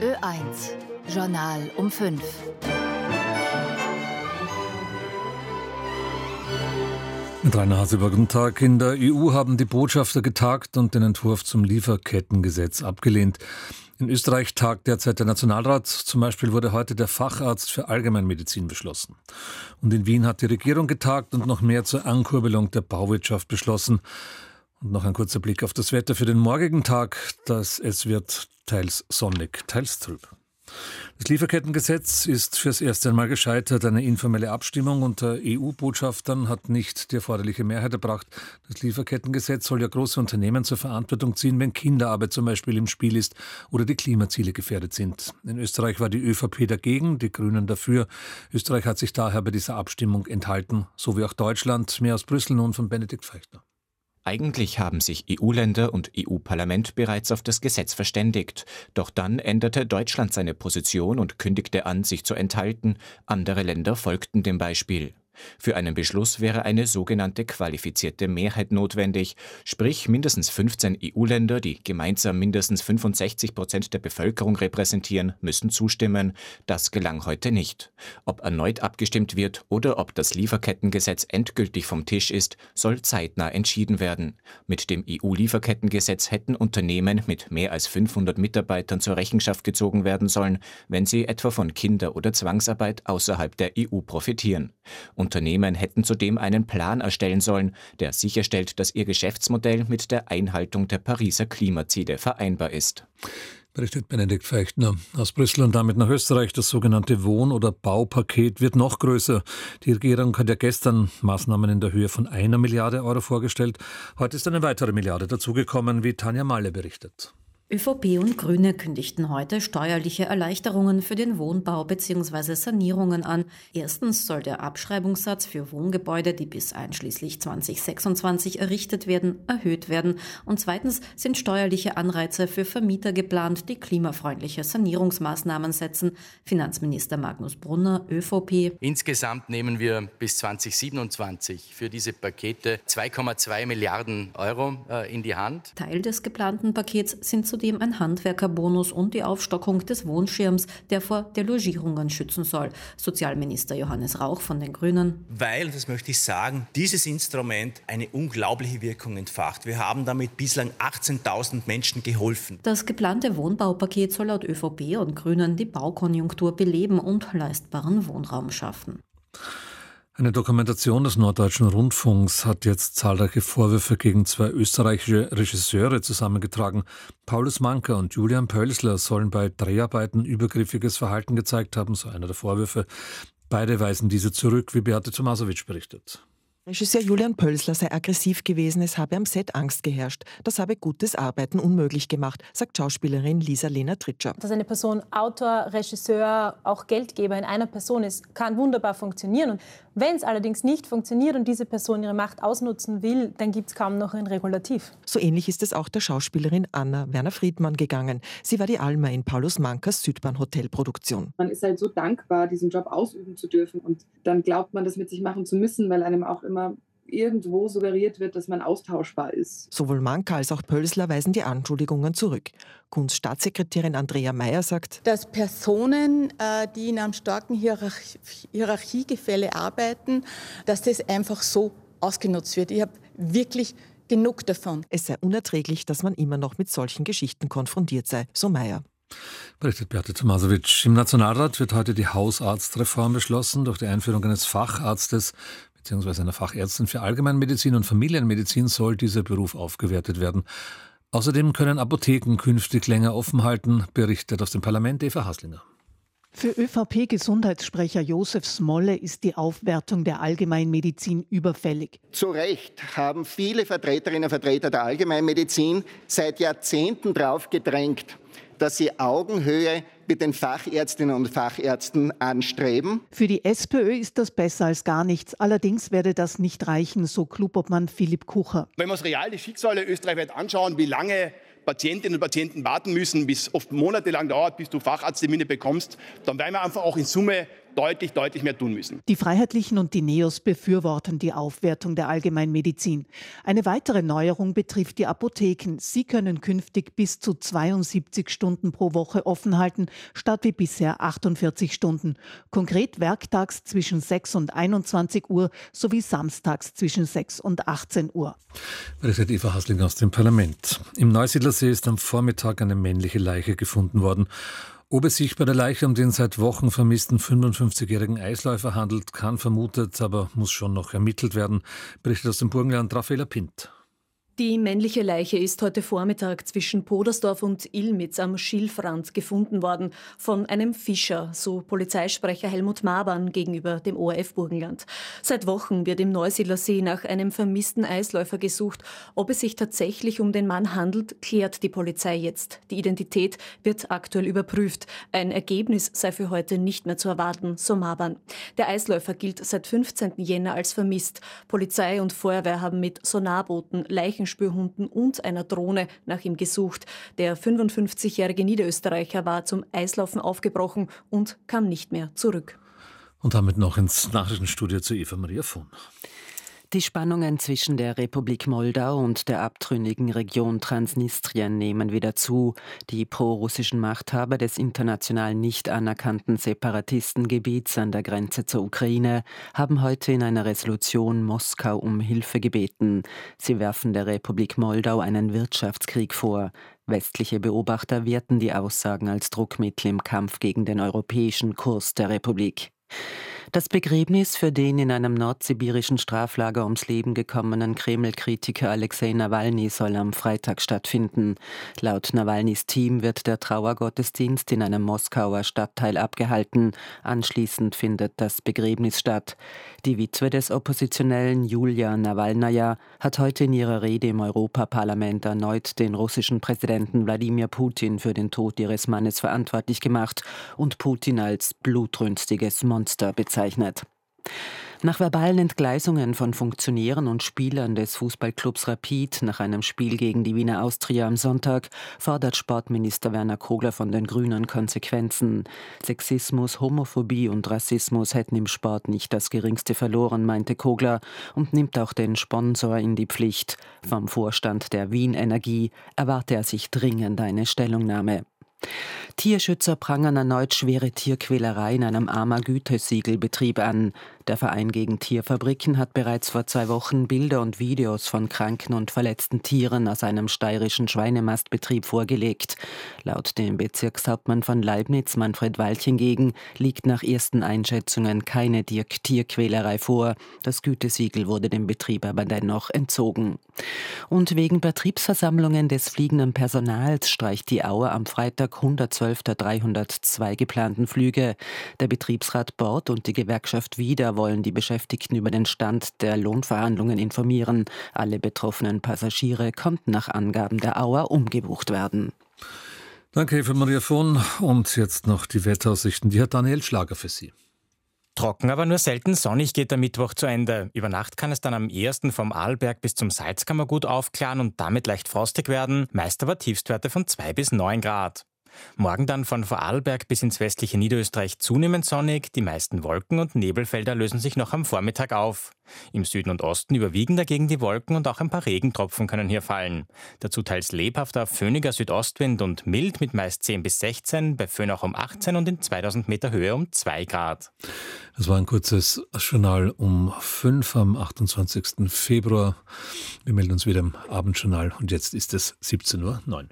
Ö1 Journal um 5. Mit Rainer Haseber, guten Tag. In der EU haben die Botschafter getagt und den Entwurf zum Lieferkettengesetz abgelehnt. In Österreich tagt derzeit der Nationalrat. Zum Beispiel wurde heute der Facharzt für Allgemeinmedizin beschlossen. Und in Wien hat die Regierung getagt und noch mehr zur Ankurbelung der Bauwirtschaft beschlossen. Und noch ein kurzer Blick auf das Wetter für den morgigen Tag. Das, es wird teils sonnig, teils trüb. Das Lieferkettengesetz ist fürs erste Mal gescheitert. Eine informelle Abstimmung unter EU-Botschaftern hat nicht die erforderliche Mehrheit erbracht. Das Lieferkettengesetz soll ja große Unternehmen zur Verantwortung ziehen, wenn Kinderarbeit zum Beispiel im Spiel ist oder die Klimaziele gefährdet sind. In Österreich war die ÖVP dagegen, die Grünen dafür. Österreich hat sich daher bei dieser Abstimmung enthalten, so wie auch Deutschland. Mehr aus Brüssel nun von Benedikt Feichtner. Eigentlich haben sich EU-Länder und EU-Parlament bereits auf das Gesetz verständigt. Doch dann änderte Deutschland seine Position und kündigte an, sich zu enthalten. Andere Länder folgten dem Beispiel. Für einen Beschluss wäre eine sogenannte qualifizierte Mehrheit notwendig, sprich mindestens 15 EU-Länder, die gemeinsam mindestens 65 Prozent der Bevölkerung repräsentieren, müssen zustimmen. Das gelang heute nicht. Ob erneut abgestimmt wird oder ob das Lieferkettengesetz endgültig vom Tisch ist, soll zeitnah entschieden werden. Mit dem EU-Lieferkettengesetz hätten Unternehmen mit mehr als 500 Mitarbeitern zur Rechenschaft gezogen werden sollen, wenn sie etwa von Kinder- oder Zwangsarbeit außerhalb der EU profitieren. Unternehmen hätten zudem einen Plan erstellen sollen, der sicherstellt, dass ihr Geschäftsmodell mit der Einhaltung der Pariser Klimaziele vereinbar ist. Berichtet Benedikt Feichtner aus Brüssel und damit nach Österreich. Das sogenannte Wohn- oder Baupaket wird noch größer. Die Regierung hat ja gestern Maßnahmen in der Höhe von einer Milliarde Euro vorgestellt. Heute ist eine weitere Milliarde dazugekommen, wie Tanja Malle berichtet. ÖVP und Grüne kündigten heute steuerliche Erleichterungen für den Wohnbau bzw. Sanierungen an. Erstens soll der Abschreibungssatz für Wohngebäude, die bis einschließlich 2026 errichtet werden, erhöht werden. Und zweitens sind steuerliche Anreize für Vermieter geplant, die klimafreundliche Sanierungsmaßnahmen setzen. Finanzminister Magnus Brunner, ÖVP. Insgesamt nehmen wir bis 2027 für diese Pakete 2,2 Milliarden Euro äh, in die Hand. Teil des geplanten Pakets sind zudem ein Handwerkerbonus und die Aufstockung des Wohnschirms, der vor Delogierungen schützen soll. Sozialminister Johannes Rauch von den Grünen. Weil, das möchte ich sagen, dieses Instrument eine unglaubliche Wirkung entfacht. Wir haben damit bislang 18.000 Menschen geholfen. Das geplante Wohnbaupaket soll laut ÖVP und Grünen die Baukonjunktur beleben und leistbaren Wohnraum schaffen. Eine Dokumentation des Norddeutschen Rundfunks hat jetzt zahlreiche Vorwürfe gegen zwei österreichische Regisseure zusammengetragen. Paulus Manker und Julian Pölsler sollen bei Dreharbeiten übergriffiges Verhalten gezeigt haben, so einer der Vorwürfe. Beide weisen diese zurück, wie Beate Tomasowitsch berichtet. Regisseur Julian Pölsler sei aggressiv gewesen, es habe am Set Angst geherrscht. Das habe gutes Arbeiten unmöglich gemacht, sagt Schauspielerin Lisa Lena Tritscher. Dass eine Person Autor, Regisseur, auch Geldgeber in einer Person ist, kann wunderbar funktionieren. Und wenn es allerdings nicht funktioniert und diese Person ihre Macht ausnutzen will, dann gibt es kaum noch ein Regulativ. So ähnlich ist es auch der Schauspielerin Anna Werner Friedmann gegangen. Sie war die Alma in Paulus Mankers Südbahn Hotelproduktion. Man ist halt so dankbar, diesen Job ausüben zu dürfen und dann glaubt man, das mit sich machen zu müssen, weil einem auch immer irgendwo suggeriert wird, dass man austauschbar ist. Sowohl Manka als auch Pölsler weisen die Anschuldigungen zurück. Kunststaatssekretärin Andrea Mayer sagt, dass Personen, äh, die in einem starken Hierarchie Hierarchiegefälle arbeiten, dass das einfach so ausgenutzt wird. Ich habe wirklich genug davon. Es sei unerträglich, dass man immer noch mit solchen Geschichten konfrontiert sei, so Mayer. Berichtet Beate Tomasowitsch. Im Nationalrat wird heute die Hausarztreform beschlossen. Durch die Einführung eines Facharztes bzw. einer Fachärztin für Allgemeinmedizin und Familienmedizin soll dieser Beruf aufgewertet werden. Außerdem können Apotheken künftig länger offen halten, berichtet aus dem Parlament Eva Haslinger. Für ÖVP-Gesundheitssprecher Josef Smolle ist die Aufwertung der Allgemeinmedizin überfällig. Zu Recht haben viele Vertreterinnen und Vertreter der Allgemeinmedizin seit Jahrzehnten darauf gedrängt, dass sie Augenhöhe mit den Fachärztinnen und Fachärzten anstreben. Für die SPÖ ist das besser als gar nichts. Allerdings werde das nicht reichen, so Klubobmann Philipp Kucher. Wenn wir uns real die Schicksale österreichweit anschauen, wie lange Patientinnen und Patienten warten müssen, bis oft monatelang dauert, bis du Facharzttermine bekommst, dann werden wir einfach auch in Summe deutlich, deutlich mehr tun müssen. Die Freiheitlichen und die NEOS befürworten die Aufwertung der Allgemeinmedizin. Eine weitere Neuerung betrifft die Apotheken. Sie können künftig bis zu 72 Stunden pro Woche offen halten, statt wie bisher 48 Stunden. Konkret werktags zwischen 6 und 21 Uhr sowie samstags zwischen 6 und 18 Uhr. Berichtet Eva Hasling aus dem Parlament. Im Neusiedlersee ist am Vormittag eine männliche Leiche gefunden worden. Ob es sich bei der Leiche um den seit Wochen vermissten 55-jährigen Eisläufer handelt, kann vermutet, aber muss schon noch ermittelt werden, berichtet aus dem Burgenland Raffaella Pint. Die männliche Leiche ist heute Vormittag zwischen Podersdorf und Ilmitz am Schilfrand gefunden worden von einem Fischer, so Polizeisprecher Helmut Mabern gegenüber dem ORF Burgenland. Seit Wochen wird im Neusiedler See nach einem vermissten Eisläufer gesucht. Ob es sich tatsächlich um den Mann handelt, klärt die Polizei jetzt. Die Identität wird aktuell überprüft. Ein Ergebnis sei für heute nicht mehr zu erwarten, so Mabern. Der Eisläufer gilt seit 15. Jänner als vermisst. Polizei und Feuerwehr haben mit Sonarbooten Leichen Leichenspürhunden und einer Drohne nach ihm gesucht. Der 55-jährige Niederösterreicher war zum Eislaufen aufgebrochen und kam nicht mehr zurück. Und damit noch ins Nachrichtenstudio zu Eva Maria Fuhn. Die Spannungen zwischen der Republik Moldau und der abtrünnigen Region Transnistrien nehmen wieder zu. Die prorussischen Machthaber des international nicht anerkannten Separatistengebiets an der Grenze zur Ukraine haben heute in einer Resolution Moskau um Hilfe gebeten. Sie werfen der Republik Moldau einen Wirtschaftskrieg vor. Westliche Beobachter werten die Aussagen als Druckmittel im Kampf gegen den europäischen Kurs der Republik. Das Begräbnis für den in einem nordsibirischen Straflager ums Leben gekommenen Kreml-Kritiker Alexei Nawalny soll am Freitag stattfinden. Laut Nawalnys Team wird der Trauergottesdienst in einem Moskauer Stadtteil abgehalten. Anschließend findet das Begräbnis statt. Die Witwe des Oppositionellen Julia Nawalnaja hat heute in ihrer Rede im Europaparlament erneut den russischen Präsidenten Wladimir Putin für den Tod ihres Mannes verantwortlich gemacht und Putin als blutrünstiges Monster bezeichnet bezeichnet. Nach verbalen Entgleisungen von Funktionären und Spielern des Fußballclubs Rapid nach einem Spiel gegen die Wiener Austria am Sonntag fordert Sportminister Werner Kogler von den Grünen Konsequenzen. Sexismus, Homophobie und Rassismus hätten im Sport nicht das geringste verloren, meinte Kogler und nimmt auch den Sponsor in die Pflicht. Vom Vorstand der Wien Energie erwarte er sich dringend eine Stellungnahme. Tierschützer prangern erneut schwere Tierquälerei in einem Armer Gütesiegelbetrieb an. Der Verein gegen Tierfabriken hat bereits vor zwei Wochen Bilder und Videos von kranken und verletzten Tieren aus einem steirischen Schweinemastbetrieb vorgelegt. Laut dem Bezirkshauptmann von Leibniz, Manfred Walch hingegen, liegt nach ersten Einschätzungen keine Tierquälerei vor. Das Gütesiegel wurde dem Betrieb aber dennoch entzogen. Und wegen Betriebsversammlungen des fliegenden Personals streicht die Auer am Freitag 112 der 302 geplanten Flüge. Der Betriebsrat Bord und die Gewerkschaft Wieder wollen die Beschäftigten über den Stand der Lohnverhandlungen informieren. Alle betroffenen Passagiere konnten nach Angaben der Auer umgebucht werden. Danke, Eva Maria Vohn. Und jetzt noch die Wetteraussichten. Die hat Daniel Schlager für Sie. Trocken, aber nur selten sonnig geht der Mittwoch zu Ende. Über Nacht kann es dann am ersten vom Arlberg bis zum Salzkammer gut aufklaren und damit leicht frostig werden, meist aber Tiefstwerte von 2 bis 9 Grad. Morgen dann von Vorarlberg bis ins westliche Niederösterreich zunehmend sonnig, die meisten Wolken und Nebelfelder lösen sich noch am Vormittag auf. Im Süden und Osten überwiegen dagegen die Wolken und auch ein paar Regentropfen können hier fallen. Dazu teils lebhafter, föhniger Südostwind und mild mit meist 10 bis 16, bei Föhn auch um 18 und in 2000 Meter Höhe um 2 Grad. Das war ein kurzes Journal um 5 am 28. Februar. Wir melden uns wieder im Abendjournal und jetzt ist es 17.09 Uhr.